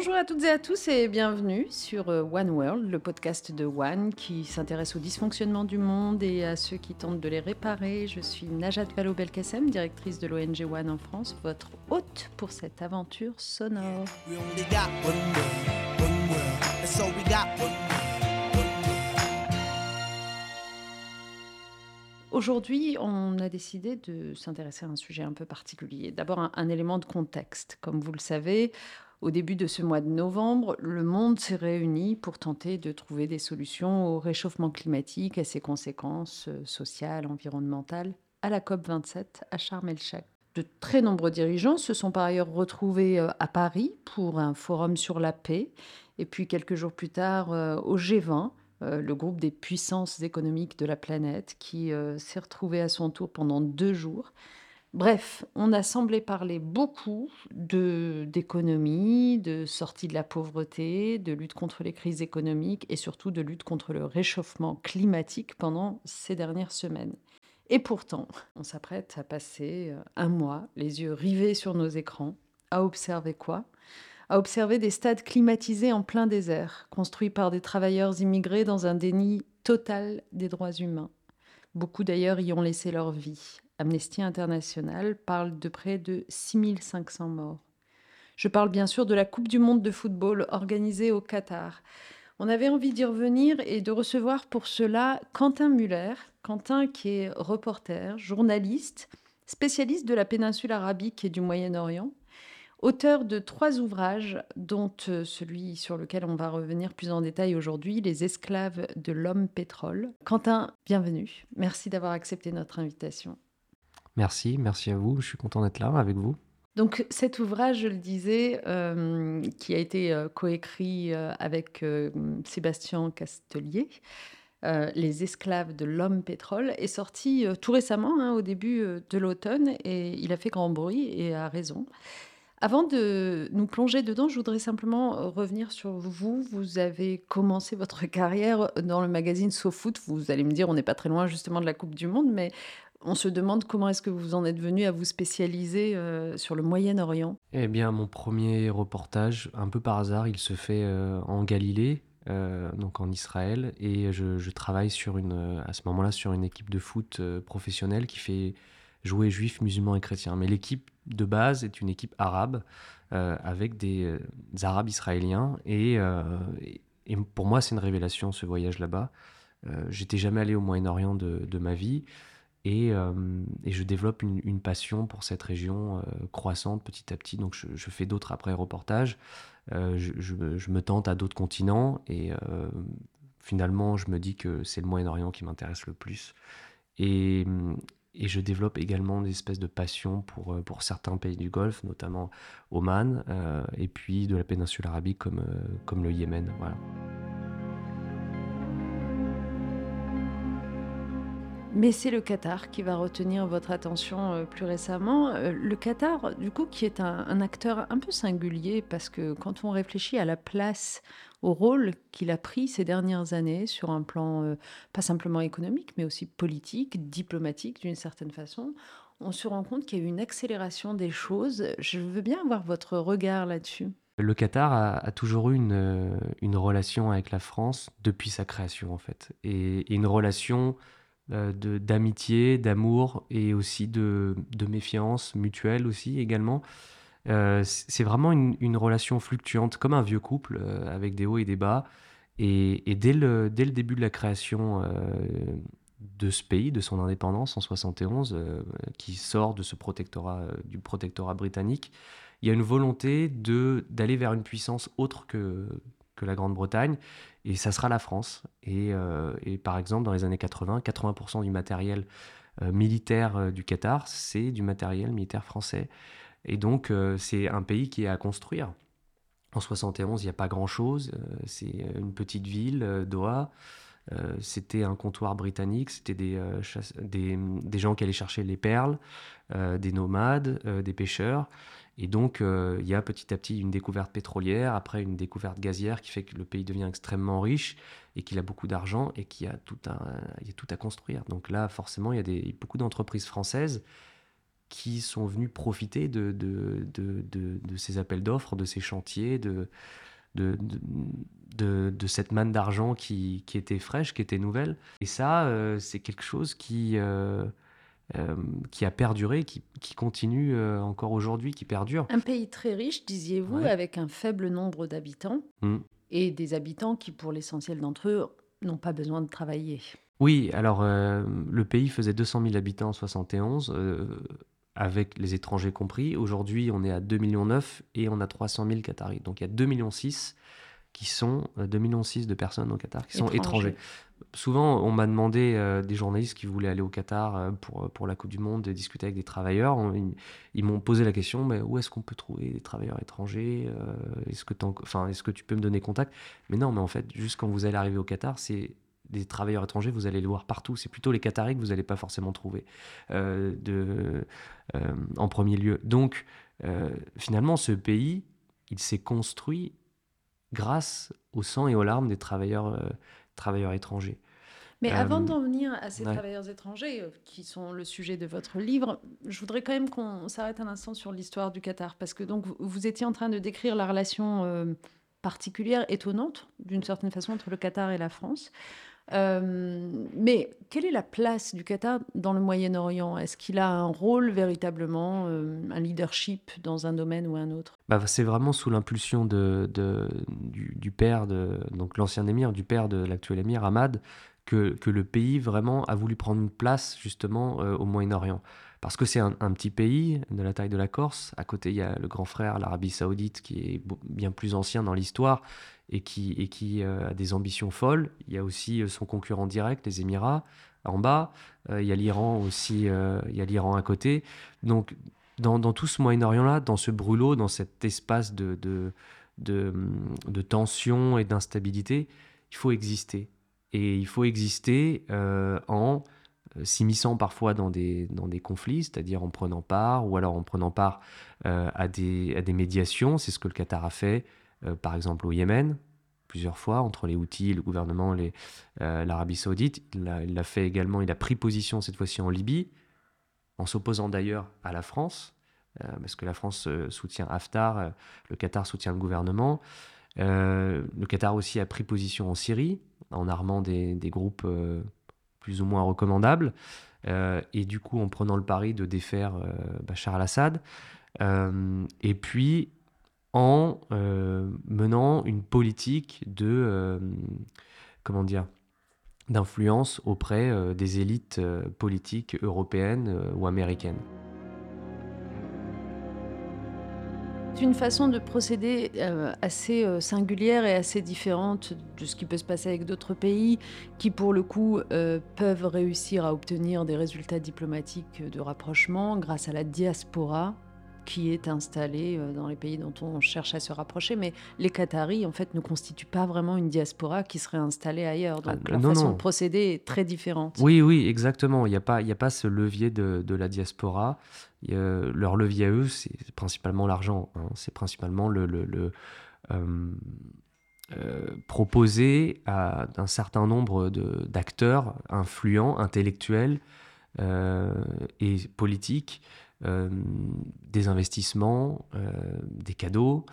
Bonjour à toutes et à tous et bienvenue sur euh, One World, le podcast de One qui s'intéresse au dysfonctionnement du monde et à ceux qui tentent de les réparer. Je suis Najat Vallaud-Belkacem, directrice de l'ONG One en France, votre hôte pour cette aventure sonore. Aujourd'hui, on a décidé de s'intéresser à un sujet un peu particulier. D'abord, un, un élément de contexte. Comme vous le savez, au début de ce mois de novembre, le monde s'est réuni pour tenter de trouver des solutions au réchauffement climatique et ses conséquences euh, sociales, environnementales à la COP27 à Sharm el-Sheikh. De très nombreux dirigeants se sont par ailleurs retrouvés euh, à Paris pour un forum sur la paix et puis quelques jours plus tard euh, au G20 le groupe des puissances économiques de la planète, qui s'est retrouvé à son tour pendant deux jours Bref, on a semblé parler beaucoup d'économie, de sortie de la pauvreté, de lutte contre les crises économiques et surtout de lutte contre le réchauffement climatique pendant ces dernières semaines. Et pourtant, on s'apprête à passer euh, un mois, les yeux rivés sur nos écrans, à observer quoi? À observer des stades climatisés en plein désert, construits par des travailleurs immigrés dans un déni total des droits humains. Beaucoup d'ailleurs y ont laissé leur vie, Amnesty International parle de près de 6500 morts. Je parle bien sûr de la Coupe du Monde de football organisée au Qatar. On avait envie d'y revenir et de recevoir pour cela Quentin Muller. Quentin qui est reporter, journaliste, spécialiste de la péninsule arabique et du Moyen-Orient, auteur de trois ouvrages, dont euh, celui sur lequel on va revenir plus en détail aujourd'hui, Les esclaves de l'homme pétrole. Quentin, bienvenue. Merci d'avoir accepté notre invitation. Merci, merci à vous. Je suis content d'être là avec vous. Donc cet ouvrage, je le disais, euh, qui a été euh, coécrit euh, avec Sébastien Castelier, Les esclaves de l'homme pétrole, est sorti tout récemment, hein, au début de l'automne, et il a fait grand bruit et a raison. Avant de nous plonger dedans, je voudrais simplement revenir sur vous. Vous avez commencé votre carrière dans le magazine SoFoot. Vous allez me dire, on n'est pas très loin justement de la Coupe du Monde, mais on se demande comment est-ce que vous en êtes venu à vous spécialiser euh, sur le Moyen-Orient Eh bien, mon premier reportage, un peu par hasard, il se fait euh, en Galilée, euh, donc en Israël, et je, travaille sur une, à ce moment-là sur une équipe de foot professionnelle qui fait jouer juifs, musulmans et chrétiens. Mais l'équipe de base est une équipe arabe avec des, Arabes israéliens, et, pour moi, c'est une révélation ce voyage là-bas. J'étais jamais allé au Moyen-Orient de ma vie. Euh, et, je développe une, passion pour cette région euh, croissante petit à petit. Donc je, fais d'autres après reportages. Euh, je, me tente à d'autres continents et finalement je me dis que c'est le Moyen-Orient qui m'intéresse le plus. Et, je développe également des espèces de passion pour, pour certains pays du Golfe, notamment Oman, et puis de la péninsule arabique comme, comme le Yémen. Voilà. Mais c'est le Qatar qui va retenir votre attention euh, plus récemment. Euh, le Qatar, du coup, qui est un, acteur un peu singulier, parce que quand on réfléchit à la place, au rôle qu'il a pris ces dernières années sur un plan euh, pas simplement économique, mais aussi politique, diplomatique d'une certaine façon, on se rend compte qu'il y a eu une accélération des choses. Je veux bien avoir votre regard là-dessus. Le Qatar a, toujours eu une, une, relation avec la France depuis sa création, en fait. et une relation euh, d'amitié, d'amour et aussi de, de, méfiance mutuelle aussi également. Euh, c'est vraiment une, relation fluctuante, comme un vieux couple, euh, avec des hauts et des bas. Et, et dès, le, dès, le, début de la création de ce pays, de son indépendance en 71, qui sort de ce protectorat, du protectorat britannique, il y a une volonté d'aller vers une puissance autre que, que la Grande-Bretagne, et ça sera la France. Et, euh, par exemple, dans les années 80, 80% du matériel euh, militaire euh, du Qatar, c'est du matériel militaire français. Et donc, c'est un pays qui est à construire. En 71, il n'y a pas grand-chose. c'est une petite ville, Doha. c'était un comptoir britannique, c'était des, gens qui allaient chercher les perles, des nomades, des pêcheurs. Et donc, euh, il y a petit à petit une découverte pétrolière, après une découverte gazière qui fait que le pays devient extrêmement riche et qu'il a beaucoup d'argent et qu'il y, a tout à, construire. Donc là, forcément, il y a beaucoup d'entreprises françaises qui sont venus profiter de, ces appels d'offres, de ces chantiers, de, cette manne d'argent qui, qui, était fraîche, qui était nouvelle. Et ça, euh, c'est quelque chose qui, euh, euh, qui a perduré, qui, qui continue encore aujourd'hui, qui perdure. Un pays très riche, disiez-vous, avec un faible nombre d'habitants, mmh. et des habitants qui, pour l'essentiel d'entre eux, n'ont pas besoin de travailler. Oui, alors le pays faisait 200 000 habitants en 71 avec les étrangers compris. Aujourd'hui, on est à 2,9 millions et on a 300 000 Qataris. Donc il y a 2,6 millions qui sont 2,6 euh, millions de personnes au Qatar qui sont étrangers. Souvent, on m'a demandé euh, des journalistes qui voulaient aller au Qatar euh, pour, pour la Coupe du Monde de discuter avec des travailleurs. ils, m'ont posé la question mais où est-ce qu'on peut trouver des travailleurs étrangers Est-ce que, enfin, est que tu peux me donner contact? Mais non, mais en fait, juste quand vous allez arriver au Qatar, c'est des travailleurs étrangers, vous allez les voir partout. C'est plutôt les Qataris que vous n'allez pas forcément trouver de, en premier lieu. Donc, finalement, ce pays, il s'est construit grâce au sang et aux larmes des travailleurs, travailleurs étrangers. Mais avant d'en venir à ces travailleurs étrangers, qui sont le sujet de votre livre, je voudrais quand même qu'on s'arrête un instant sur l'histoire du Qatar, parce que donc vous étiez en train de décrire la relation particulière, étonnante, d'une certaine façon, entre le Qatar et la France. Euh, mais quelle est la place du Qatar dans le Moyen-Orient? Est-ce qu'il a un rôle véritablement, euh, un leadership dans un domaine ou un autre? Bah, C'est vraiment sous l'impulsion de, du, père, de, donc l'ancien émir, du père de l'actuel émir, Ahmad, que, le pays vraiment a voulu prendre une place justement euh, au Moyen-Orient. Parce que c'est un, petit pays de la taille de la Corse. À côté, il y a le grand frère, l'Arabie saoudite, qui est bien plus ancien dans l'histoire et qui, euh, a des ambitions folles. Il y a aussi euh, son concurrent direct, les Émirats, en bas. Euh, il y a l'Iran aussi, il y a l'Iran à côté. Donc, dans, tout ce Moyen-Orient-là, dans ce brûlot, dans cet espace de, de tension et d'instabilité, il faut exister. Et il faut exister en s'immisçant parfois dans des, dans des conflits, c'est-à-dire en prenant part, ou alors en prenant part à, des, à des médiations. C'est ce que le Qatar a fait euh, par exemple au Yémen, plusieurs fois, entre les Houthis, le gouvernement, euh, l'Arabie saoudite. Il l'a fait également, il a pris position cette fois-ci en Libye, en s'opposant d'ailleurs à la France, euh, parce que la France soutient Haftar, le Qatar soutient le gouvernement. le Qatar aussi a pris position en Syrie, en armant des, des groupes plus ou moins recommandables, et du coup en prenant le pari de défaire Bachar al-Assad. et puis en euh, menant une politique de euh, comment dire d'influence auprès euh, des élites politiques européennes ou américaines. C'est une façon de procéder assez singulière et assez différente de ce qui peut se passer avec d'autres pays qui, pour le coup, peuvent réussir à obtenir des résultats diplomatiques de rapprochement grâce à la diaspora qui est installé euh, dans les pays dont on cherche à se rapprocher. Mais les Qataris, en fait, ne constituent pas vraiment une diaspora qui serait installée ailleurs. Donc ah, la façon de procéder est très différente. Oui, oui, exactement. Il n'y a, pas, il a pas ce levier de, de la diaspora. Leur levier à eux, c'est principalement l'argent. Hein. C'est principalement le... euh, euh, proposer à un certain nombre d'acteurs influents, intellectuels et politiques euh, des investissements, euh, des cadeaux,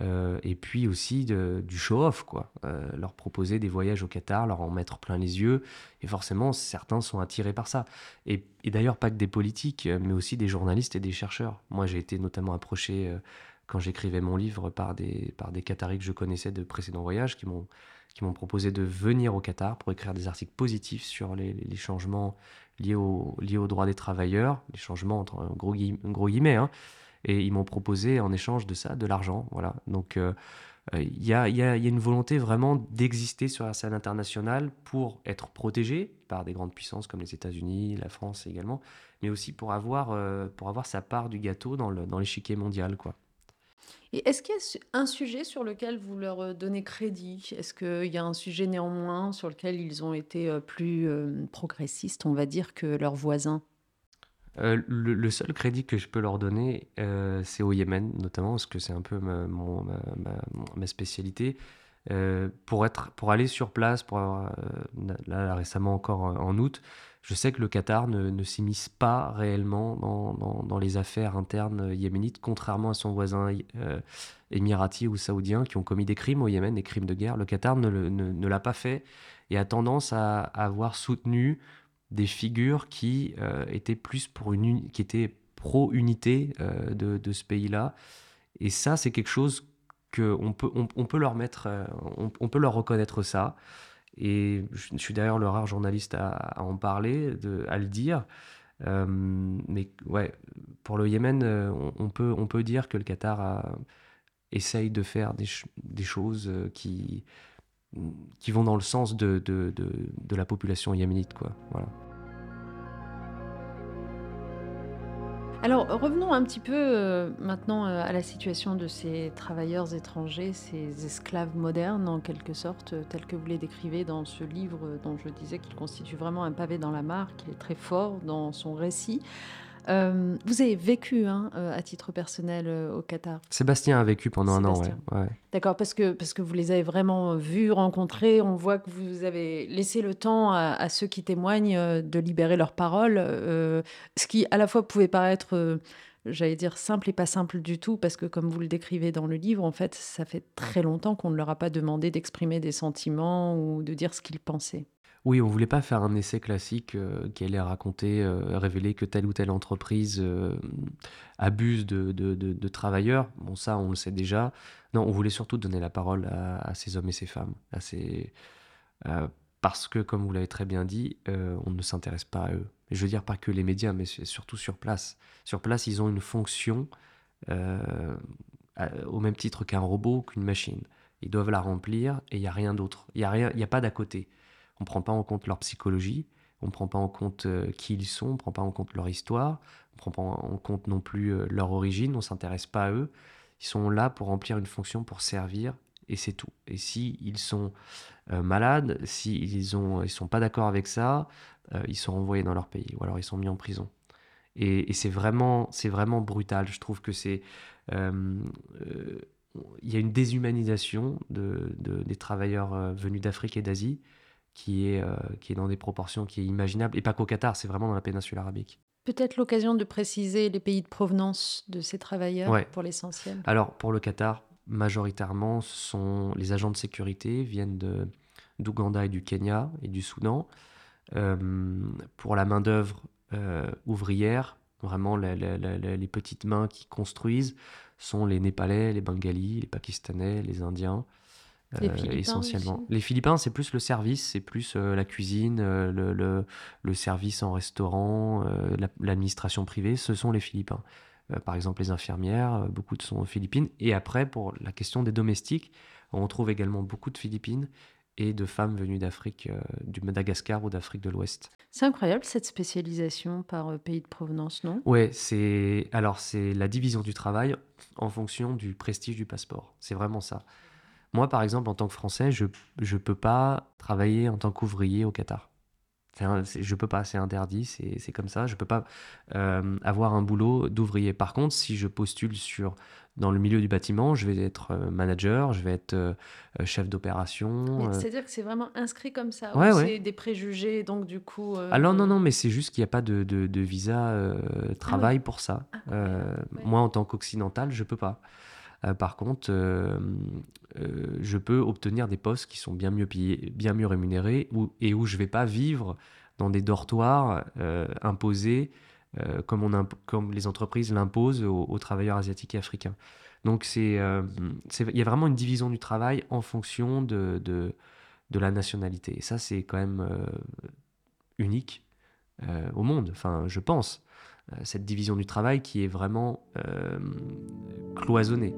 euh, et puis aussi du show-off, quoi. leur proposer des voyages au Qatar, leur en mettre plein les yeux, et forcément, certains sont attirés par ça. Et, d'ailleurs, pas que des politiques, mais aussi des journalistes et des chercheurs. Moi, j'ai été notamment approché quand j'écrivais mon livre par des, par des Qataris que je connaissais de précédents voyages qui m'ont qui m'ont proposé de venir au Qatar pour écrire des articles positifs sur les, les changements liés, au, liés aux droits des travailleurs, les changements entre gros, gros guillemets, hein. Et ils m'ont proposé en échange de ça de l'argent. Voilà. Donc euh, euh, il y, a, y, a, une volonté vraiment d'exister sur la scène internationale pour être protégé par des grandes puissances comme les États-Unis, la France également, mais aussi pour avoir, euh, pour avoir sa part du gâteau dans l'échiquier dans mondial. quoi. Et est-ce qu'il y a un sujet sur lequel vous leur donnez crédit? Est-ce qu'il y a un sujet néanmoins sur lequel ils ont été plus progressistes, on va dire, que leurs voisins? Le, seul crédit que je peux leur donner, c'est au Yémen, notamment, parce que c'est un peu ma, spécialité. pour, être, pour aller sur place, là, récemment encore en août, Je sais que le Qatar ne, s'immisce pas réellement dans, les affaires internes yéménites, contrairement à son voisin euh, émirati ou saoudien qui ont commis des crimes au Yémen, des crimes de guerre. Le Qatar ne l'a pas fait et a tendance à, avoir soutenu des figures qui euh, étaient plus pour une qui étaient pro-unité euh, de, ce pays-là. Et ça, c'est quelque chose qu'on peut, on, peut leur mettre, on, peut leur reconnaître ça. Et je, suis d'ailleurs le rare journaliste à, en parler, à le dire. Euh, mais ouais, pour le Yémen, euh, on, peut, on peut dire que le Qatar essaye de faire des, choses euh, qui, qui vont dans le sens de, la population yéménite. Alors revenons un petit peu euh, maintenant euh, à la situation de ces travailleurs étrangers, ces esclaves modernes en quelque sorte, euh, tels que vous les décrivez dans ce livre dont je disais qu'il constitue vraiment un pavé dans la mare, qu'il est très fort dans son récit. Euh, vous avez vécu hein, euh, à titre personnel euh, au Qatar Sébastien a vécu pendant un an, ouais. D'accord, parce que, parce que vous les avez vraiment vus, rencontrés. On voit que vous avez laissé le temps à, ceux qui témoignent de libérer leurs paroles, ce qui à la fois pouvait paraître j'allais dire simple et pas simple du tout, parce que comme vous le décrivez dans le livre, en fait, ça fait très longtemps qu'on ne leur a pas demandé d'exprimer des sentiments ou de dire ce qu'ils pensaient. Oui, on voulait pas faire un essai classique euh, qui allait raconter, euh, révéler que telle ou telle entreprise euh, abuse de, de, travailleurs. Bon, ça, on le sait déjà. Non, on voulait surtout donner la parole à, ces hommes et ces femmes, parce que, comme vous l'avez très bien dit, on ne s'intéresse pas à eux. je veux dire pas que les médias, mais surtout sur place. Sur place, ils ont une fonction au même titre qu'un robot, qu'une machine. Ils doivent la remplir et il n'y a rien d'autre. Il n'y a, rien, y a pas d'à côté. On ne prend pas en compte leur psychologie, on ne prend pas en compte euh, qui ils sont, on ne prend pas en compte leur histoire, on ne prend pas en compte non plus euh, leur origine, on ne s'intéresse pas à eux. Ils sont là pour remplir une fonction, pour servir, et c'est tout. Et si ils sont euh, malades, s'ils ils ne ils sont pas d'accord avec ça, ils sont renvoyés dans leur pays, ou alors ils sont mis en prison. Et, c'est vraiment, vraiment brutal. Je trouve que c'est il y a une déshumanisation de, des travailleurs venus d'Afrique et d'Asie qui est, euh, qui est dans des proportions qui est imaginable. Et pas qu'au Qatar, c'est vraiment dans la péninsule arabique. Peut-être l'occasion de préciser les pays de provenance de ces travailleurs pour l'essentiel. Alors pour le Qatar, majoritairement, ce sont les agents de sécurité viennent de d'Ouganda et du Kenya et du Soudan. Euh, pour la main d'œuvre euh, ouvrière, vraiment les petites mains qui construisent sont les Népalais, les Bengalis, les Pakistanais, les Indiens. Les euh, essentiellement. Les Philippins, c'est plus le service, c'est plus euh, la cuisine, euh, le, le, service en restaurant, l'administration privée, ce sont les Philippins. par exemple, les infirmières, beaucoup de sont aux Philippines. Et après, pour la question des domestiques, on trouve également beaucoup de Philippines et de femmes venues d'Afrique, du Madagascar ou d'Afrique de l'Ouest. C'est incroyable cette spécialisation par pays de provenance, non? Ouais, c'est alors c'est la division du travail en fonction du prestige du passeport. C'est vraiment ça. Moi, par exemple, en tant que Français, je ne peux pas travailler en tant qu'ouvrier au Qatar. Je je peux pas, c'est interdit, c'est comme ça. Je peux pas euh, avoir un boulot d'ouvrier. Par contre, si je postule sur dans le milieu du bâtiment, je vais être euh, manager, je vais être euh, chef d'opération. C'est-à-dire que c'est vraiment inscrit comme ça. Ouais, C'est des préjugés, donc du coup. Ah non, non, non, mais c'est juste qu'il n'y a pas de, de, visa travail ah pour ça. Ah, moi, en tant qu'occidental, je peux pas. Euh, par contre, euh, euh, je peux obtenir des postes qui sont bien mieux payés, bien mieux rémunérés, et où je ne vais pas vivre dans des dortoirs imposés comme, les entreprises l'imposent aux, travailleurs asiatiques et africains. Donc il y a vraiment une division du travail en fonction de la nationalité. Et ça, c'est quand même unique au monde, enfin, je pense. cette division du travail qui est vraiment cloisonnée.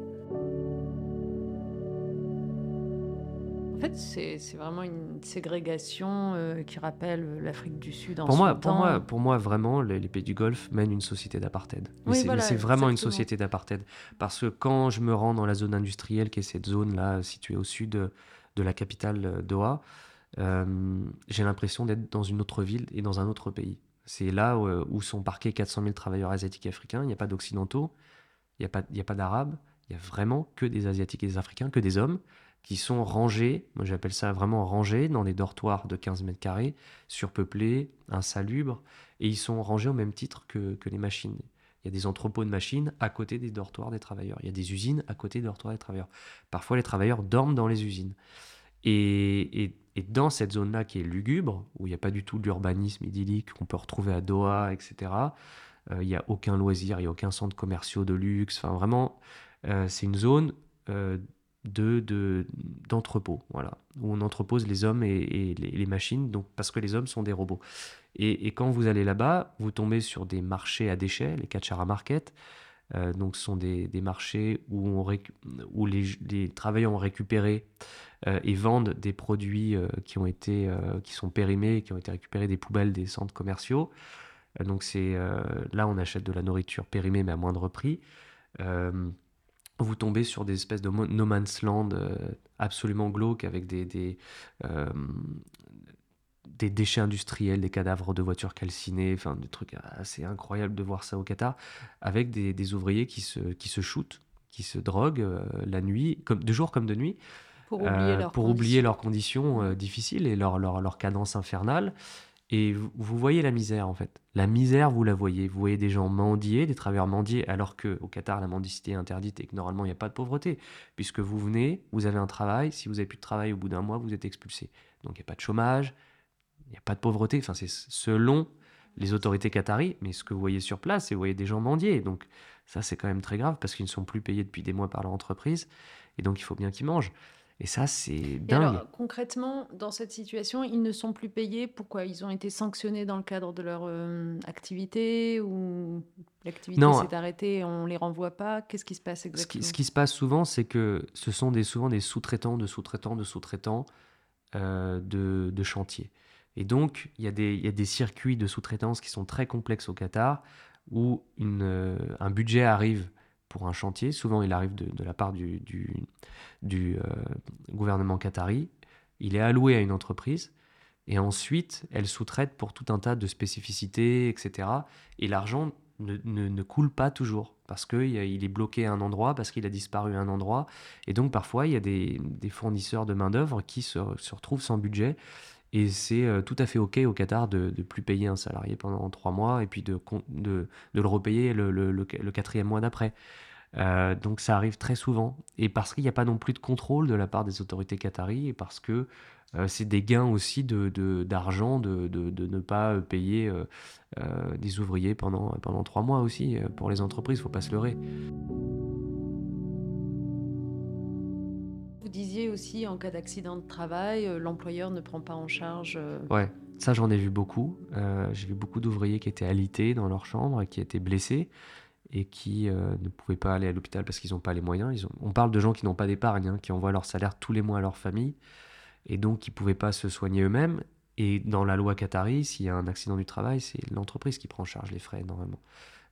C'est vraiment une ségrégation euh, qui rappelle l'Afrique du Sud en pour moi, Pour moi, pour moi, vraiment, les, pays du Golfe mènent une société d'apartheid. c'est vraiment une société d'apartheid. Parce que quand je me rends dans la zone industrielle, qui est cette zone-là située au sud de, la capitale euh, Doha, euh, j'ai l'impression d'être dans une autre ville et dans un autre pays. C'est là où, sont parqués 400 000 travailleurs asiatiques et africains. Il n'y a pas d'occidentaux, il n'y a pas, a pas d'arabes, il n'y a vraiment que des asiatiques et des africains, que des hommes qui sont rangés, moi j'appelle ça vraiment rangés, dans des dortoirs de 15 mètres carrés, surpeuplés, insalubres, et ils sont rangés au même titre que, les machines. Il y a des entrepôts de machines à côté des dortoirs des travailleurs. Il y a des usines à côté des dortoirs des travailleurs. Parfois, les travailleurs dorment dans les usines. Et, dans cette zone-là qui est lugubre, où il n'y a pas du tout l'urbanisme idyllique qu'on peut retrouver à Doha, etc., euh, il n'y a aucun loisir, il n'y a aucun centre commercial de luxe. Enfin, vraiment, euh, c'est une zone euh, de d'entrepôt, voilà, où on entrepose les hommes et, les, machines, donc parce que les hommes sont des robots. Et, quand vous allez là-bas, vous tombez sur des marchés à déchets, les Kachara Market. donc, ce sont des, marchés où, on où les, les, travailleurs ont récupéré et vendent des produits qui ont été qui sont périmés, qui ont été récupérés des poubelles des centres commerciaux. donc, c'est là, on achète de la nourriture périmée mais à moindre prix vous tombez sur des espèces de no man's land euh, absolument glauques avec des, des, euh, des, déchets industriels, des cadavres de voitures calcinées, enfin des trucs assez incroyables de voir ça au Qatar, avec des, des ouvriers qui se, qui se shootent, qui se droguent euh, la nuit, comme, de jour comme de nuit, pour oublier, leurs, pour conditions. oublier leurs conditions difficiles et leur, leur, leur cadence infernale. Et vous, voyez la misère en fait. La misère, vous la voyez. Vous voyez des gens mendier, des travailleurs mendier, alors qu'au Qatar, la mendicité est interdite et que normalement, il n'y a pas de pauvreté. Puisque vous venez, vous avez un travail, si vous n'avez plus de travail au bout d'un mois, vous êtes expulsé. Donc il n'y a pas de chômage, il n'y a pas de pauvreté. Enfin, c'est selon les autorités qataries, mais ce que vous voyez sur place, c'est vous voyez des gens mendier. Donc ça, c'est quand même très grave parce qu'ils ne sont plus payés depuis des mois par leur entreprise. Et donc, il faut bien qu'ils mangent. Et ça, c'est dingue. alors, concrètement, dans cette situation, ils ne sont plus payés. Pourquoi? Ils ont été sanctionnés dans le cadre de leur euh, activité ou l'activité s'est arrêtée et on les renvoie pas? Qu'est-ce qui se passe exactement ce qui, se passe souvent, c'est que ce sont des, souvent des sous-traitants de sous-traitants de sous-traitants euh, de, de chantier. Et donc, il y, a des, il y a des circuits de sous-traitance qui sont très complexes au Qatar où une, euh, un budget arrive pour un chantier. Souvent, il arrive de, la part du, euh, gouvernement qatari. Il est alloué à une entreprise et ensuite, elle sous-traite pour tout un tas de spécificités, etc. Et l'argent ne, ne, coule pas toujours parce qu'il est bloqué à un endroit, parce qu'il a disparu à un endroit. Et donc, parfois, il y a des, fournisseurs de main-d'œuvre qui se, retrouvent sans budget. Et c'est euh, tout à fait OK au Qatar de ne plus payer un salarié pendant trois mois et puis de, de, le repayer le, quatrième mois d'après. Euh, donc ça arrive très souvent. Et parce qu'il n'y a pas non plus de contrôle de la part des autorités qataries, et parce que euh, c'est des gains aussi d'argent de, de, ne pas payer des ouvriers pendant, pendant trois mois aussi. Pour les entreprises, il ne faut pas se leurrer. Disiez aussi, en cas d'accident de travail, l'employeur ne prend pas en charge... Ouais, ça j'en ai vu beaucoup. J'ai vu beaucoup d'ouvriers qui étaient alités dans leur chambre et qui étaient blessés et qui euh, ne pouvaient pas aller à l'hôpital parce qu'ils n'ont pas les moyens. Ils ont... On parle de gens qui n'ont pas d'épargne, hein, qui envoient leur salaire tous les mois à leur famille, et donc qui ne pouvaient pas se soigner eux-mêmes. Et dans la loi Qatari, s'il y a un accident du travail, c'est l'entreprise qui prend en charge les frais normalement.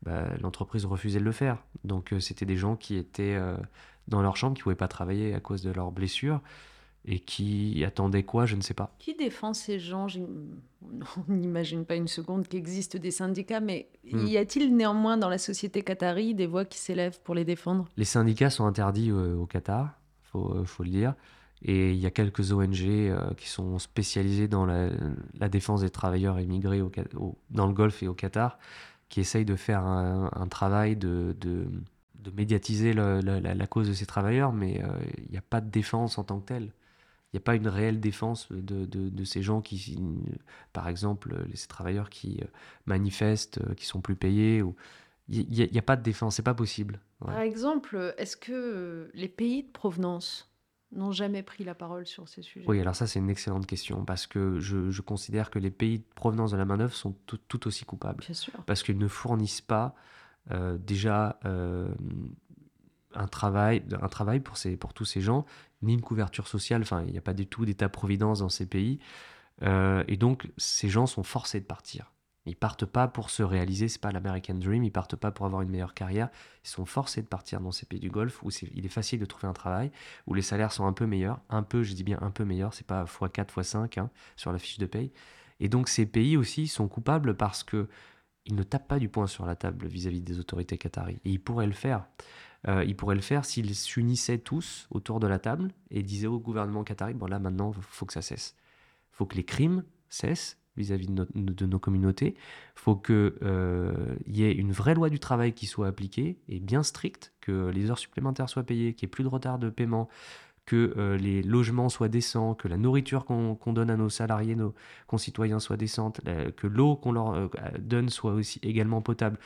Bah, l'entreprise refusait de le faire. Donc euh, c'était des gens qui étaient euh, dans leur chambre, qui ne pouvaient pas travailler à cause de leurs blessures et qui attendait quoi, je ne sais pas. Qui défend ces gens? On n'imagine pas une seconde qu'il existe des syndicats, mais hmm. y a-t-il néanmoins dans la société qatari des voix qui s'élèvent pour les défendre? Les syndicats sont interdits euh, au Qatar, il faut, euh, faut, le dire. Et il y a quelques ONG euh, qui sont spécialisées dans la, défense des travailleurs immigrés au, dans le Golfe et au Qatar, qui essayent de faire un, travail de, de, de médiatiser la, cause de ces travailleurs, mais il n'y a pas de défense en tant que telle il n'y a pas une réelle défense de, de, ces gens qui, par exemple, ces travailleurs qui euh, manifestent, euh, qui sont plus payés. Ou... Il n'y a, pas de défense, c'est pas possible. Par exemple, est-ce que les pays de provenance n'ont jamais pris la parole sur ces sujets Oui, alors ça c'est une excellente question parce que je, je, considère que les pays de provenance de la main-d'œuvre sont tout, aussi coupables. Bien sûr. Parce qu'ils ne fournissent pas euh, déjà un travail, un travail pour, ces, pour tous ces gens, ni une couverture sociale. Enfin, il n'y a pas du tout d'état-providence dans ces pays. Euh, et donc, ces gens sont forcés de partir. Ils partent pas pour se réaliser, c'est pas l'American Dream, ils partent pas pour avoir une meilleure carrière, ils sont forcés de partir dans ces pays du Golfe où il est facile de trouver un travail, où les salaires sont un peu meilleurs, un peu, je dis bien un peu meilleurs, c'est pas x4, x5 hein, sur la fiche de paye. Et donc ces pays aussi sont coupables parce que ils ne tapent pas du poing sur la table vis-à-vis des autorités qataries. Et ils pourraient le faire. Euh, ils pourraient le faire s'ils s'unissaient tous autour de la table et disaient au gouvernement qatari, bon là maintenant, faut que ça cesse. Faut que les crimes cessent vis-à-vis de, nos communautés. Il faut qu'il euh, y ait une vraie loi du travail qui soit appliquée et bien stricte, que les heures supplémentaires soient payées, qu'il n'y ait plus de retard de paiement, que euh, les logements soient décents, que la nourriture qu'on donne à nos salariés, nos concitoyens soit décente, que l'eau qu'on leur euh, donne soit aussi également potable.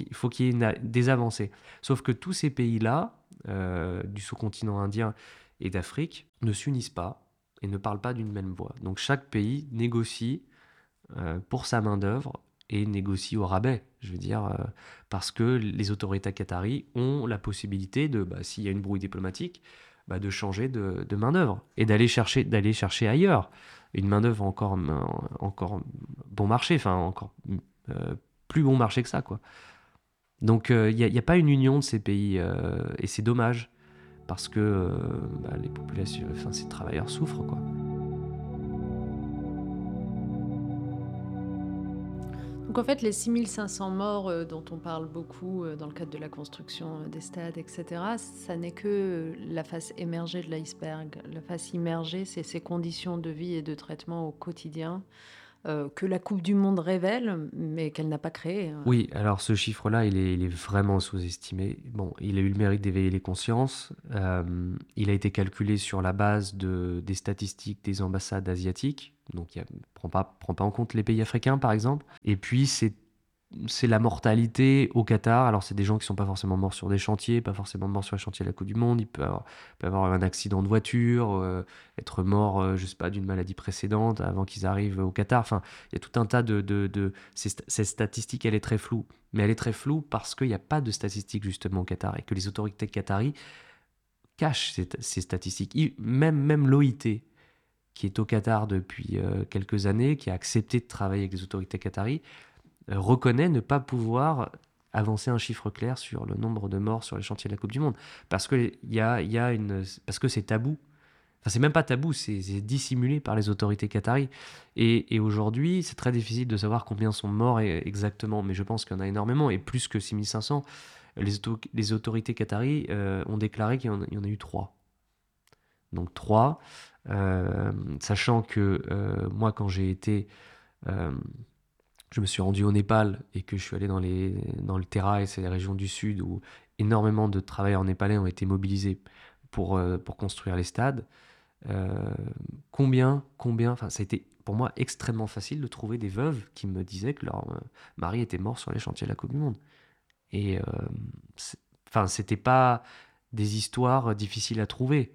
il faut qu'il y ait des avancées. Sauf que tous ces pays-là, du sous-continent indien et d'Afrique, ne s'unissent pas et ne parlent pas d'une même voix. Donc chaque pays négocie pour sa main-d'œuvre et négocie au rabais, je veux dire, parce que les autorités qataries ont la possibilité de, bah, s'il y a une brouille diplomatique, bah, de changer de, main-d'œuvre et d'aller chercher, d'aller chercher ailleurs une main-d'œuvre encore, encore bon marché, enfin encore euh, plus bon marché que ça. quoi. Donc il euh, n'y a, pas une union de ces pays euh, et c'est dommage parce que bah, les populations, enfin ces travailleurs souffrent. quoi. Donc en fait, les 6500 morts euh, dont on parle beaucoup euh, dans le cadre de la construction euh, des stades, etc., ça n'est que la face émergée de l'iceberg. La face immergée, c'est ces conditions de vie et de traitement au quotidien que la Coupe du Monde révèle, mais qu'elle n'a pas créé. Hein. Oui, alors ce chiffre-là, il est, vraiment sous-estimé. Bon, il a eu le mérite d'éveiller les consciences. Il a été calculé sur la base de, des statistiques des ambassades asiatiques. Donc, il ne prend pas, prend pas en compte les pays africains, par exemple. Et puis, c'est la mortalité au Qatar. Alors, c'est des gens qui sont pas forcément morts sur des chantiers, pas forcément morts sur les chantiers de la Coupe du Monde. Ils peuvent avoir, un accident de voiture, euh, être mort, euh, je sais pas, d'une maladie précédente avant qu'ils arrivent au Qatar. Enfin, il y a tout un tas de. de, Cette, statistique, elle est très floue. Mais elle est très floue parce qu'il n'y a pas de statistiques justement au Qatar et que les autorités qataries cachent ces, statistiques. Même, même l'OIT, qui est au Qatar depuis euh, quelques années, qui a accepté de travailler avec les autorités qataries, euh, reconnaît ne pas pouvoir avancer un chiffre clair sur le nombre de morts sur les chantiers de la Coupe du Monde. Parce que, y y a une, parce que c'est tabou. Enfin, c'est même pas tabou, c'est dissimulé par les autorités qataries. Et, aujourd'hui, c'est très difficile de savoir combien sont morts exactement, mais je pense qu'il y en a énormément, et plus que 6500. Les, les autorités qataries euh, ont déclaré qu'il y, en a eu trois. Donc trois, euh, sachant que moi, quand j'ai été je me suis rendu au Népal et que je suis allé dans, les, dans le Terra et c'est les régions du sud où énormément de travailleurs népalais ont été mobilisés pour, euh, pour construire les stades. Euh, combien, combien, enfin, ça a été pour moi extrêmement facile de trouver des veuves qui me disaient que leur euh, mari était mort sur les chantiers de la Coupe du Monde. Et enfin, c'était pas des histoires difficiles à trouver.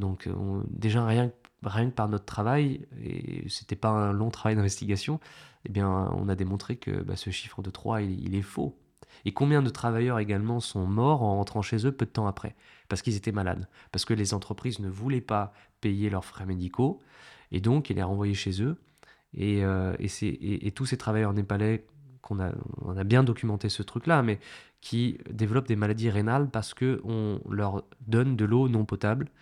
Donc, déjà, rien, rien que par notre travail, et c'était pas un long travail d'investigation, eh bien, on a démontré que bah, ce chiffre de 3, il, est faux. Et combien de travailleurs également sont morts en rentrant chez eux peu de temps après? Parce qu'ils étaient malades. Parce que les entreprises ne voulaient pas payer leurs frais médicaux. Et donc, ils les renvoyaient chez eux. Et, euh, tous ces travailleurs népalais, qu'on a, on a bien documenté ce truc-là, mais qui développent des maladies rénales parce qu'on leur donne de l'eau non potable euh,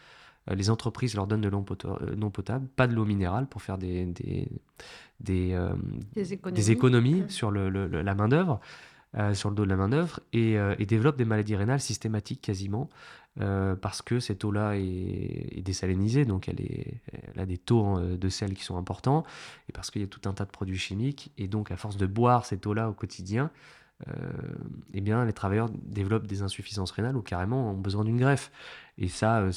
les entreprises leur donnent de l'eau euh, non potable, pas de l'eau minérale pour faire des, des, des, euh, économies. sur le, la main-d'œuvre. sur le dos de la main-d'œuvre et, développent des maladies rénales systématiques quasiment parce que cette eau-là est, désalinisée, donc elle, est, elle, a des taux de sel qui sont importants et parce qu'il y a tout un tas de produits chimiques et donc à force de boire cette eau-là au quotidien, euh, eh bien, les travailleurs développent des insuffisances rénales ou carrément ont besoin d'une greffe. Et ça, euh,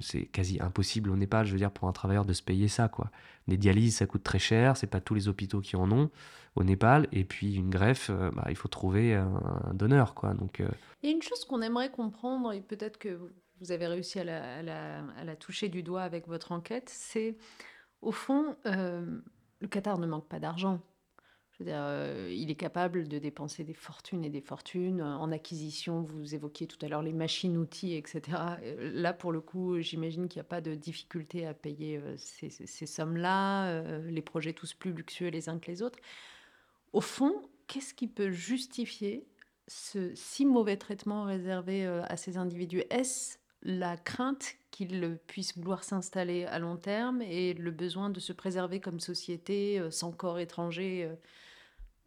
c'est quasi impossible au Népal, je veux dire, pour un travailleur de se payer ça. Quoi. Les dialyses, ça coûte très cher, c'est pas tous les hôpitaux qui en ont au Népal. Et puis une greffe, euh, bah, il faut trouver un, donneur. Quoi. Donc, Il y a une chose qu'on aimerait comprendre, et peut-être que vous avez réussi à la, toucher du doigt avec votre enquête, c'est au fond, le Qatar ne manque pas d'argent. Euh, il est capable de dépenser des fortunes et des fortunes euh, en acquisition. Vous évoquiez tout à l'heure les machines-outils, etc. Euh, là, pour le coup, j'imagine qu'il n'y a pas de difficulté à payer ces, ces sommes-là, les projets tous plus luxueux les uns que les autres. Au fond, qu'est-ce qui peut justifier ce si mauvais traitement réservé à ces individus? Est-ce la crainte qu'ils puissent vouloir s'installer à long terme et le besoin de se préserver comme société sans corps étranger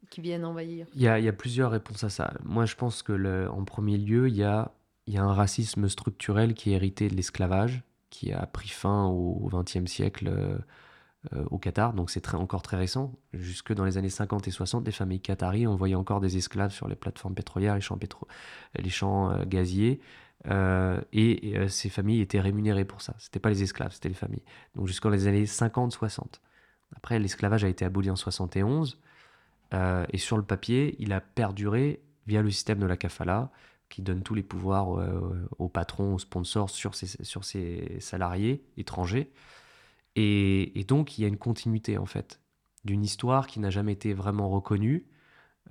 qui viennent envahir il y, a, plusieurs réponses à ça. Moi, je pense que en premier lieu, il y a un racisme structurel qui est hérité de l'esclavage, qui a pris fin au XXe siècle euh, euh, au Qatar, donc c'est encore très récent. Jusque dans les années 50 et 60, des familles qataries envoyaient encore des esclaves sur les plateformes pétrolières, les champs, les champs euh, gaziers, et, ces familles étaient rémunérées pour ça. C'était pas les esclaves, c'était les familles. Donc jusqu'en les années 50-60. Après, l'esclavage a été aboli en 71, et sur le papier, il a perduré via le système de la kafala, qui donne tous les pouvoirs euh, aux patrons, aux sponsors sur ses, sur ses salariés étrangers. Et, donc, il y a une continuité, en fait, d'une histoire qui n'a jamais été vraiment reconnue.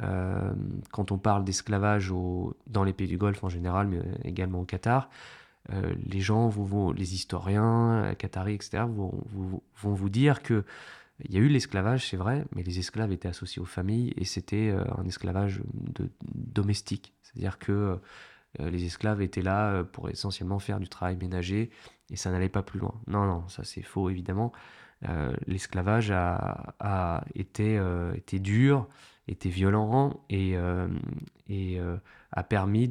Euh, quand on parle d'esclavage dans les pays du Golfe en général, mais également au Qatar, euh, les gens, vont, les historiens, qataris, etc., vont vous dire que il y a eu l'esclavage, c'est vrai, mais les esclaves étaient associés aux familles et c'était un esclavage de, domestique. C'est-à-dire que euh, les esclaves étaient là euh, pour essentiellement faire du travail ménager et ça n'allait pas plus loin. Non, non, ça c'est faux évidemment. Euh, l'esclavage a, été, été, dur, était violent et, a permis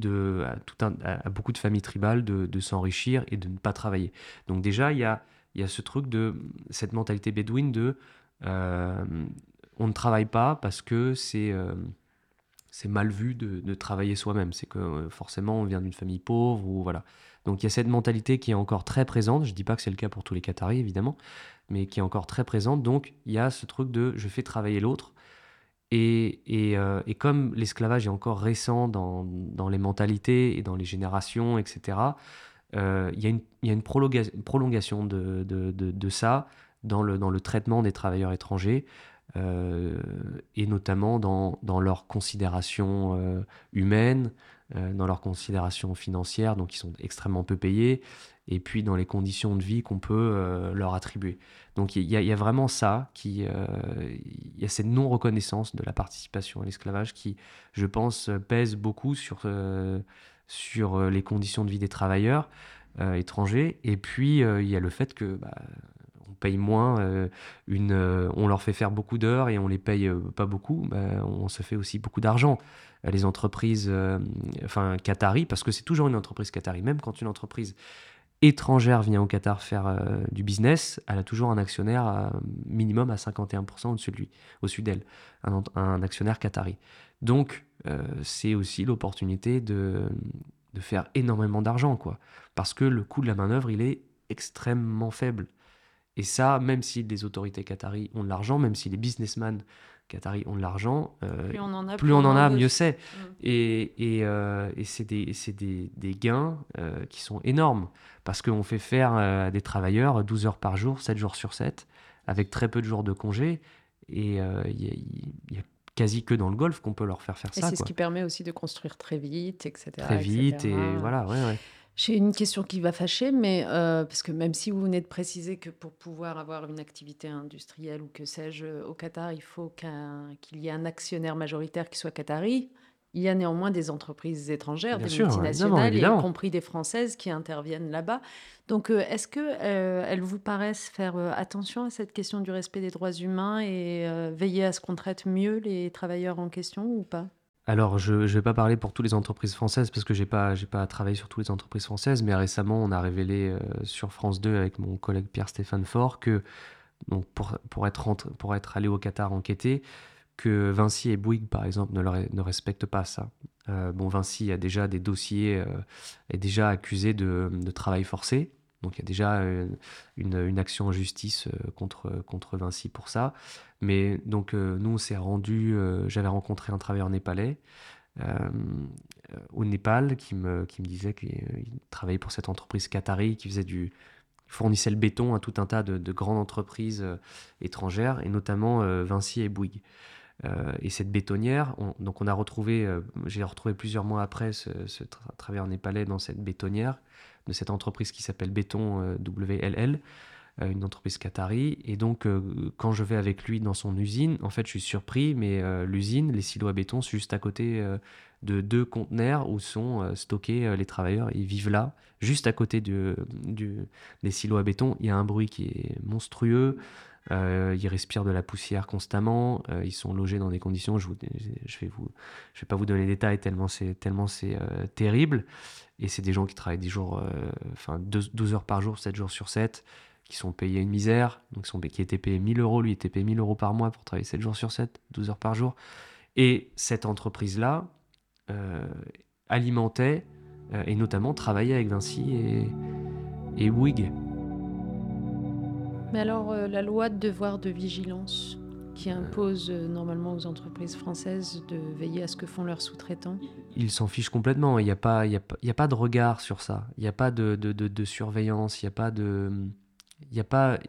à beaucoup de familles tribales de, s'enrichir et de ne pas travailler. Donc déjà, il y a, y a ce truc de cette mentalité bédouine de on ne travaille pas parce que c'est c'est mal vu de, travailler soi-même. C'est que euh, forcément, on vient d'une famille pauvre ou voilà. Donc il y a cette mentalité qui est encore très présente. Je dis pas que c'est le cas pour tous les Qataris, évidemment, mais qui est encore très présente. Donc il y a ce truc de je fais travailler l'autre. Et, euh, comme l'esclavage est encore récent dans, les mentalités et dans les générations, etc., euh, il, y a une, prolongation de, ça dans le, dans le traitement des travailleurs étrangers. Euh, et notamment dans, dans leurs considérations euh, humaines, euh, dans leurs considérations financières, donc ils sont extrêmement peu payés, et puis dans les conditions de vie qu'on peut leur attribuer. Donc il y, y, a vraiment ça, il y a cette non-reconnaissance de la participation à l'esclavage qui, je pense, pèse beaucoup sur, sur les conditions de vie des travailleurs étrangers. Et puis il y a le fait que... Bah, paye moins, euh, euh, on leur fait faire beaucoup d'heures et on les paye euh, pas beaucoup, bah, on se fait aussi beaucoup d'argent. Les entreprises, enfin Qatari, parce que c'est toujours une entreprise Qatari, même quand une entreprise étrangère vient au Qatar faire du business, elle a toujours un actionnaire minimum à 51% au-dessus au-dessus d'elle, un, un, actionnaire qatari. Donc, c'est aussi l'opportunité de, de faire énormément d'argent, quoi. Parce que le coût de la main-d'œuvre, il est extrêmement faible. Et ça, même si les autorités qataries ont de l'argent, même si les businessmen qataris ont de l'argent, euh, plus on en a, mieux c'est. Mm. Et, et, euh, et c'est des, des, des, gains euh, qui sont énormes, parce qu'on fait faire à des travailleurs 12 heures par jour, 7 jours sur 7, avec très peu de jours de congé, et il y, a quasi que dans le golf qu'on peut leur faire faire et ça. C'est ce qui permet aussi de construire très vite, etc. Très vite, et voilà, ouais, ouais. J'ai une question qui va fâcher, mais euh, parce que même si vous venez de préciser que pour pouvoir avoir une activité industrielle ou que sais-je au Qatar, il faut qu'il y ait un actionnaire majoritaire qui soit qatari, il y a néanmoins des entreprises étrangères, des multinationales, y compris des françaises qui interviennent là-bas. Donc, euh, est-ce que euh, elles vous paraissent faire attention à cette question du respect des droits humains et veiller à ce qu'on traite mieux les travailleurs en question ou pas? Alors, je ne vais pas parler pour toutes les entreprises françaises parce que je n'ai pas, pas travaillé sur toutes les entreprises françaises, mais récemment, on a révélé euh, sur France 2 avec mon collègue Pierre-Stéphane Faure que, donc pour, pour, être pour être allé au Qatar enquêter, que Vinci et Bouygues, par exemple, ne, respectent pas ça. Euh, bon, Vinci a déjà des dossiers, euh, est déjà accusé de, de travail forcé, donc il y a déjà une, action en justice euh, contre, contre Vinci pour ça. Mais donc euh, nous, on s'est rendu, euh, j'avais rencontré un travailleur népalais au Népal qui me, qui me disait qu'il travaillait pour cette entreprise qatari qui faisait du, fournissait le béton à tout un tas de, grandes entreprises étrangères, et notamment Vinci et Bouygues. et cette bétonnière, donc on a retrouvé, j'ai retrouvé plusieurs mois après ce, ce travailleur népalais dans cette bétonnière de cette entreprise qui s'appelle Béton euh, WLL, euh, une entreprise qatari. Et donc, euh, quand je vais avec lui dans son usine, en fait, je suis surpris, mais l'usine, les silos à béton, c'est juste à côté de deux conteneurs où sont stockés les travailleurs. Ils vivent là, juste à côté du, des silos à béton. Il y a un bruit qui est monstrueux. Euh, ils respirent de la poussière constamment. Euh, ils sont logés dans des conditions. Je, ne je vais vous, vais pas vous donner les détails tellement c'est euh, terrible. Et c'est des gens qui travaillent 10 jours, enfin 12 heures par jour, 7 jours sur 7, qui sont payés une misère. Donc sont, qui étaient payés 1000 euros, lui était payé 1000 euros par mois pour travailler 7 jours sur 7, 12 heures par jour. Et cette entreprise là alimentait et notamment travaillait avec Vinci et, et Bouygues. Mais alors, euh, la loi de devoir de vigilance qui impose euh, normalement aux entreprises françaises de veiller à ce que font leurs sous-traitants Ils s'en fichent complètement. Il n'y a, pas, il y a, il a pas de regard sur ça. Il n'y a pas de, de, de, surveillance. Il n'y a pas de. Il y a pas,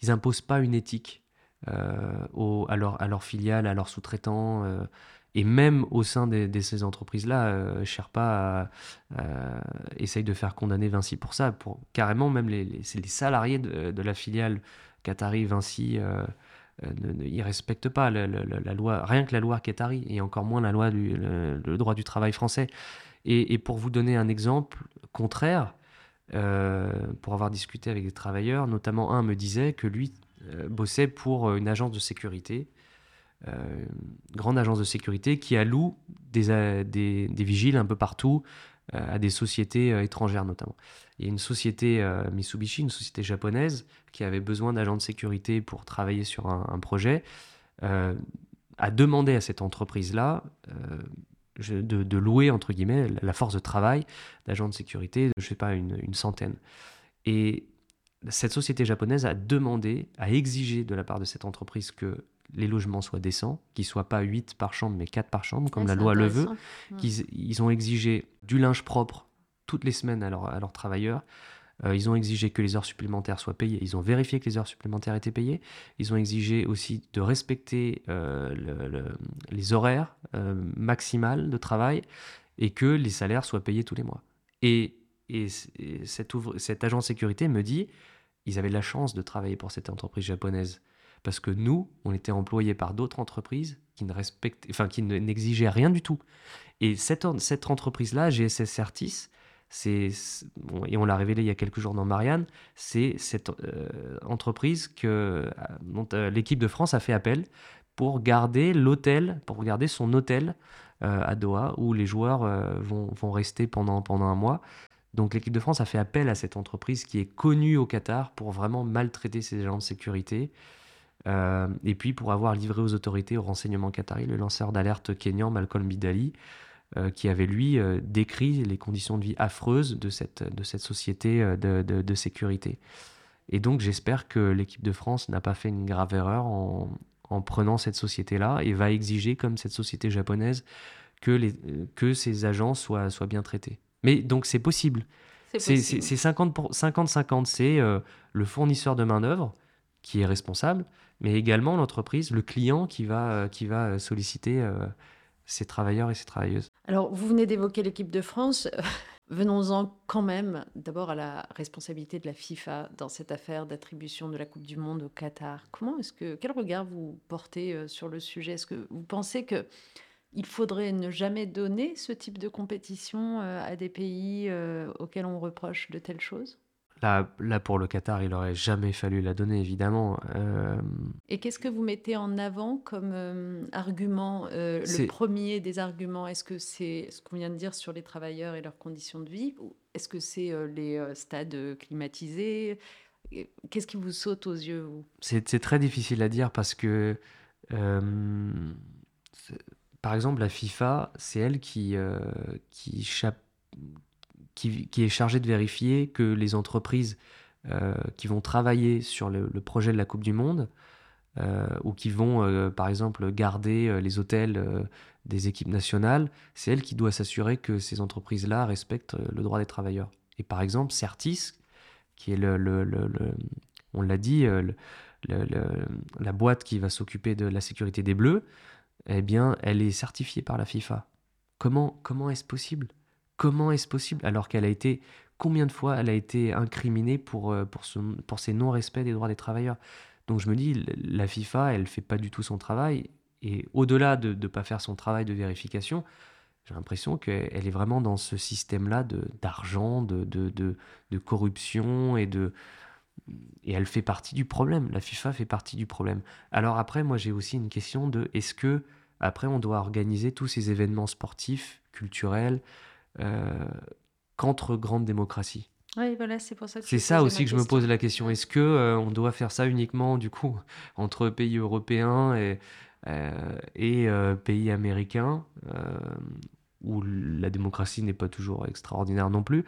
ils imposent pas une éthique euh, aux, à, leur, filiales, à leurs sous-traitants. Et même au sein de, ces entreprises-là, euh, Sherpa essaye de faire condamner Vinci pour ça. Pour, carrément, même les, salariés de, la filiale Qatari Vinci euh, ne, respectent pas la, loi, rien que la loi Qatari, et encore moins la loi du le, droit du travail français. Et, pour vous donner un exemple contraire, euh, pour avoir discuté avec des travailleurs, notamment un me disait que lui euh, bossait pour une agence de sécurité, grande agence de sécurité qui alloue des, des, des vigiles un peu partout à des sociétés étrangères notamment. Il y a une société euh, Mitsubishi, une société japonaise, qui avait besoin d'agents de sécurité pour travailler sur un, projet, euh, a demandé à cette entreprise-là euh, de, louer, entre guillemets, la force de travail d'agents de sécurité, je ne sais pas, une, une, centaine. Et cette société japonaise a demandé, a exigé de la part de cette entreprise que les logements soient décents, qu'ils ne soient pas 8 par chambre, mais 4 par chambre, comme la loi le veut. Qu'ils ils ont exigé du linge propre toutes les semaines à, leurs travailleurs. Euh, ils ont exigé que les heures supplémentaires soient payées. Ils ont vérifié que les heures supplémentaires étaient payées. Ils ont exigé aussi de respecter euh, les horaires euh, maximales de travail et que les salaires soient payés tous les mois. Et, cet, cet, agent de sécurité me dit, ils avaient la chance de travailler pour cette entreprise japonaise. Parce que nous, on était employés par d'autres entreprises qui ne respectaient, enfin, qui n'exigeaient rien du tout. Et cette, cette entreprise-là, GSS Certis, c'est et on l'a révélé il y a quelques jours dans Marianne, c'est cette euh, entreprise que euh, dont euh, l'équipe de France a fait appel pour garder l'hôtel, pour garder son hôtel à Doha où les joueurs vont, vont, rester pendant, pendant un mois. Donc l'équipe de France a fait appel à cette entreprise qui est connue au Qatar pour vraiment maltraiter ses agents de sécurité. Et puis pour avoir livré aux autorités au renseignement qatari le lanceur d'alerte kényan Malcolm Bidali, euh, qui avait lui euh, décrit les conditions de vie affreuses de cette, de cette société euh, de, de, sécurité. Et donc j'espère que l'équipe de France n'a pas fait une grave erreur en, en prenant cette société-là et va exiger, comme cette société japonaise, que, les, que ces agents soient, soient bien traités. Mais donc c'est possible. C'est 50-50, c'est le fournisseur de main-d'œuvre qui est responsable, mais également l'entreprise, le client qui va, qui va solliciter ces travailleurs et ces travailleuses. Alors, vous venez d'évoquer l'équipe de France. Venons-en quand même d'abord à la responsabilité de la FIFA dans cette affaire d'attribution de la Coupe du Monde au Qatar. Comment est-ce que quel regard vous portez euh, sur le sujet? Est-ce que vous pensez que il faudrait ne jamais donner ce type de compétition euh, à des pays euh, auxquels on reproche de telles choses? Là, là, pour le Qatar, il aurait jamais fallu la donner, évidemment. Euh, Et qu'est-ce que vous mettez en avant comme euh, argument euh, Le premier des arguments, est-ce que c'est ce qu'on vient de dire sur les travailleurs et leurs conditions de vie? Ou Est-ce que c'est les stades climatisés? Qu'est-ce qui vous saute aux yeux vous? C'est très difficile à dire parce que, par exemple, la FIFA, c'est elle qui, qui qui, est chargé de vérifier que les entreprises euh, qui vont travailler sur le, projet de la Coupe du Monde euh, ou qui vont, euh, par exemple, garder les hôtels des équipes nationales, c'est elle qui doit s'assurer que ces entreprises-là respectent le droit des travailleurs. Et par exemple, Certis, qui est le on l'a dit, la boîte qui va s'occuper de la sécurité des Bleus, eh bien, elle est certifiée par la FIFA. Comment, comment est-ce possible Comment est-ce possible alors qu'elle a été combien de fois elle a été incriminée pour, euh, pour, pour ses non-respects des droits des travailleurs? Donc je me dis, la FIFA, elle fait pas du tout son travail. Et au-delà de ne pas faire son travail de vérification, j'ai l'impression qu'elle est vraiment dans ce système-là d'argent, de, de, de, de, corruption et de, et elle fait partie du problème. La FIFA fait partie du problème. Alors après, moi j'ai aussi une question de est-ce que après on doit organiser tous ces événements sportifs, culturels, qu'entre grandes démocraties. Oui, voilà, c'est pour ça C'est aussi que je me pose la question. Est-ce que euh, on doit faire ça uniquement du coup entre pays européens et, euh, et euh, pays américains euh, où la démocratie n'est pas toujours extraordinaire non plus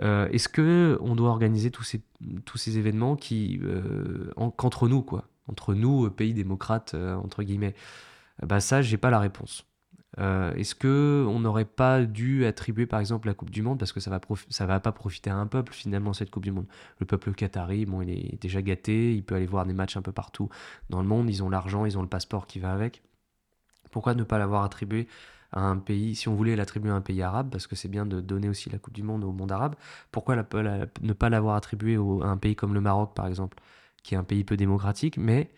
euh, Est-ce que on doit organiser tous ces, tous ces événements qui, euh, qu'entre nous, quoi, entre nous, euh, pays démocrates, euh, entre guillemets. Bah ça, j'ai pas la réponse. Euh, Est-ce que on n'aurait pas dû attribuer, par exemple, la Coupe du Monde, parce que ça va va pas profiter à un peuple finalement cette Coupe du Monde? Le peuple qatari, bon, il est déjà gâté, il peut aller voir des matchs un peu partout dans le monde, ils ont l'argent, ils ont le passeport qui va avec. Pourquoi ne pas l'avoir attribué à un pays, si on voulait l'attribuer à un pays arabe, parce que c'est bien de donner aussi la Coupe du Monde au monde arabe, pourquoi ne pas l'avoir attribué à un pays comme le Maroc, par exemple, qui est un pays peu démocratique, mais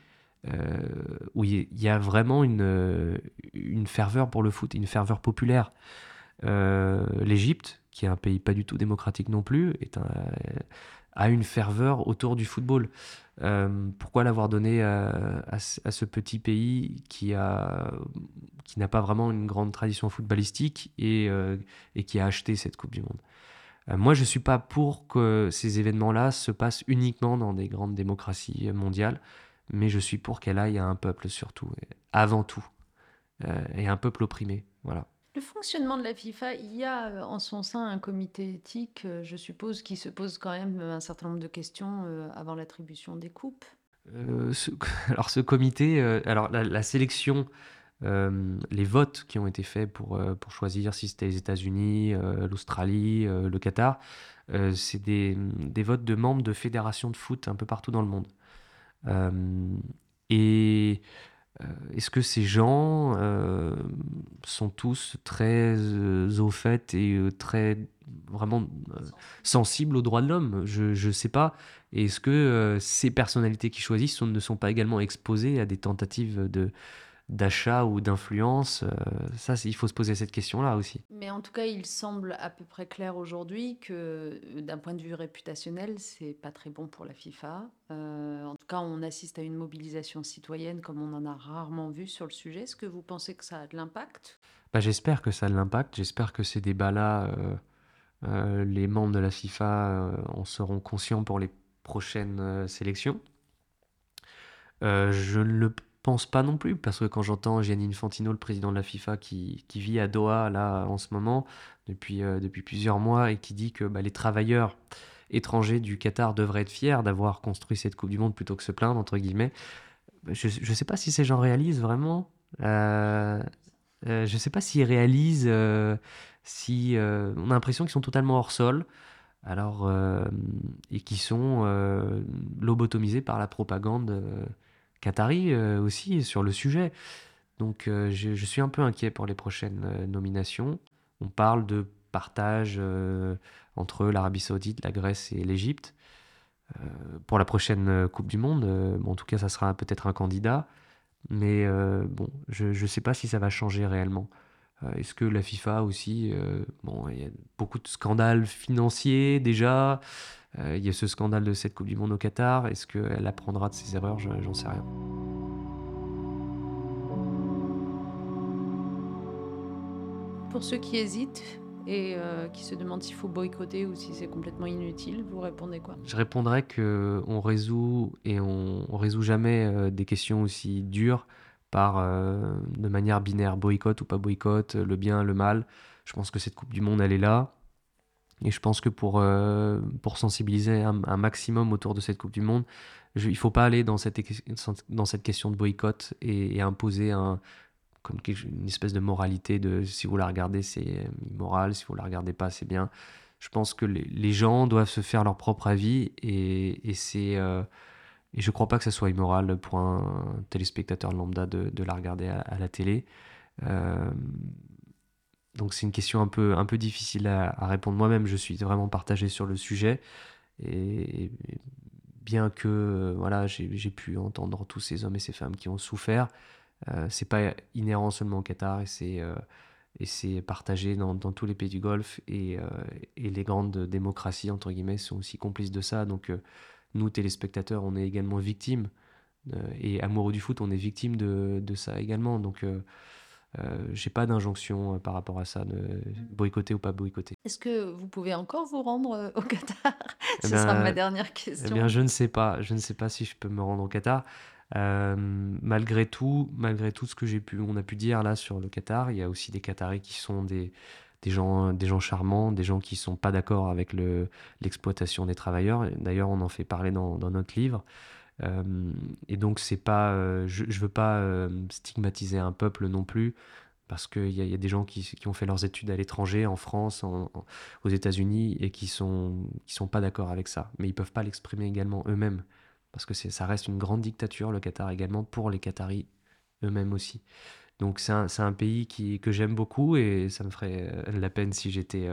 où il y a vraiment une, euh, une ferveur pour le foot, une ferveur populaire. Euh, L'Égypte, qui est un pays pas du tout démocratique non plus, a une ferveur autour du football. Euh, pourquoi l'avoir donné à, ce petit pays qui a, qui n'a pas vraiment une grande tradition footballistique et, euh, qui a acheté cette Coupe du Monde? Euh, moi, je ne suis pas pour que ces événements-là se passent uniquement dans des grandes démocraties mondiales, mais je suis pour qu'elle aille à un peuple surtout, avant tout, euh, et un peuple opprimé. Voilà. Le fonctionnement de la FIFA, il y a euh, en son sein un comité éthique, euh, je suppose, qui se pose quand même un certain nombre de questions avant l'attribution des coupes. Euh, ce- alors ce comité, alors la, la sélection, euh, les votes qui ont été faits pour, euh, pour choisir si c'était les États-Unis, euh, l'Australie, le Qatar, c'est des, des votes de membres de fédérations de foot un peu partout dans le monde. Euh, et euh, est-ce que ces gens euh, sont tous très euh, au fait et très vraiment sensibles aux droits de l'homme? Je ne sais pas. Est-ce que ces personnalités qui choisissent ne sont pas également exposées à des tentatives de d'achat ou d'influence Euh, Ça, il faut se poser cette question-là aussi. Mais en tout cas, il semble à peu près clair aujourd'hui que, euh, d'un point de vue réputationnel, c'est pas très bon pour la FIFA. Euh, en tout cas, on assiste à une mobilisation citoyenne comme on en a rarement vu sur le sujet. Est-ce que vous pensez que ça a de l'impact? Bah, j'espère que ça a de l'impact. J'espère que ces débats-là, euh, euh, les membres de la FIFA en seront conscients pour les prochaines sélections. Je ne le pense pas non plus, parce que quand j'entends Gianni Infantino, le président de la FIFA, qui, qui vit à Doha, là, en ce moment, depuis, euh, depuis plusieurs mois, et qui dit que bah, les travailleurs étrangers du Qatar devraient être fiers d'avoir construit cette Coupe du Monde plutôt que se plaindre, entre guillemets, bah, je ne sais pas si ces gens réalisent vraiment. Euh, euh, je ne sais pas s'ils réalisent, si on a l'impression qu'ils sont totalement hors sol, alors et qui sont lobotomisés par la propagande qatari euh, aussi sur le sujet. Donc euh, je, suis un peu inquiet pour les prochaines euh, nominations. On parle de partage entre l'Arabie Saoudite, la Grèce et l'Égypte. Pour la prochaine Coupe du Monde, en tout cas, ça sera peut-être un candidat. Mais bon, je ne sais pas si ça va changer réellement. Est-ce que la FIFA aussi, bon, il y a beaucoup de scandales financiers déjà? Euh, il y a ce scandale de cette Coupe du Monde au Qatar. Est-ce qu'elle apprendra de ses erreurs? Je- J'en sais rien. Pour ceux qui hésitent et euh, qui se demandent s'il faut boycotter ou si c'est complètement inutile, vous répondez quoi? Je répondrais que on résout et on, on résout jamais euh, des questions aussi dures par euh, de manière binaire, boycott ou pas boycott, le bien, le mal. Je pense que cette Coupe du Monde, elle est là. Et je pense que pour, euh, sensibiliser un, maximum autour de cette Coupe du Monde, il ne faut pas aller dans cette, question de boycott et, imposer une espèce de moralité de si vous la regardez, c'est immoral, si vous la regardez pas, c'est bien. Je pense que les, gens doivent se faire leur propre avis et, et c'est euh, crois pas que ça soit immoral pour un téléspectateur lambda de, la regarder à, à la télé. Euh, donc c'est une question un peu, un peu difficile à, répondre moi-même. Je suis vraiment partagé sur le sujet. Et, bien que euh, voilà, j'ai pu entendre tous ces hommes et ces femmes qui ont souffert, euh, c'est pas inhérent seulement au Qatar et c'est euh, partagé dans, dans tous les pays du Golfe et, euh, et les grandes démocraties entre guillemets sont aussi complices de ça. Donc euh, nous, téléspectateurs, on est également victimes. et amoureux du foot, on est victime de, de ça également. Donc, euh, j'ai pas d'injonction euh, par rapport à ça, de boycotter ou pas boycotter. Est-ce que vous pouvez encore vous rendre euh, au Qatar? Eh Ce sera ma dernière eh question. Eh bien, je ne sais pas. Je ne sais pas si je peux me rendre au Qatar. malgré tout, malgré tout ce que j'ai pu, on a pu dire là sur le Qatar, il y a aussi des Qataris qui sont des, des gens, des gens charmants, des gens qui sont pas d'accord avec le, l'exploitation des travailleurs. D'ailleurs, on en fait parler dans, dans notre livre. Euh, et donc, c'est pas, euh, je ne veux pas euh, stigmatiser un peuple non plus, parce qu'il y, y, a des gens qui, ont fait leurs études à l'étranger, en France, aux États-Unis, et qui sont, qui sont pas d'accord avec ça. Mais ils peuvent pas l'exprimer également eux-mêmes, parce que ça reste une grande dictature, le Qatar également, pour les Qataris eux-mêmes aussi. Donc c'est un, un, pays qui, que j'aime beaucoup, et ça me ferait la peine si j'étais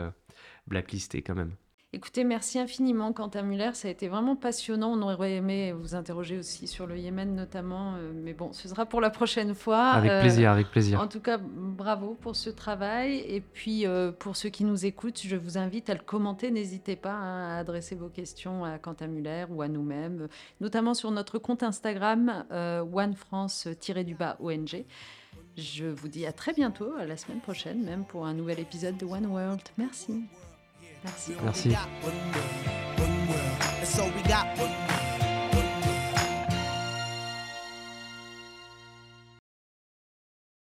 blacklisté quand même. Écoutez, merci infiniment, Quentin Muller. Ça a été vraiment passionnant. On aurait aimé vous interroger aussi sur le Yémen, notamment. Euh, mais bon, ce sera pour la prochaine fois. Avec euh, plaisir, avec plaisir. En tout cas, bravo pour ce travail. Et puis, euh, pour ceux qui nous écoutent, je vous invite à le commenter. N'hésitez pas hein, à adresser vos questions à Quentin Muller ou à nous-mêmes, notamment sur notre compte Instagram, OneFrance-ONG. Je vous dis à très bientôt, à la semaine prochaine, même pour un nouvel épisode de One World. Merci. Merci. Merci.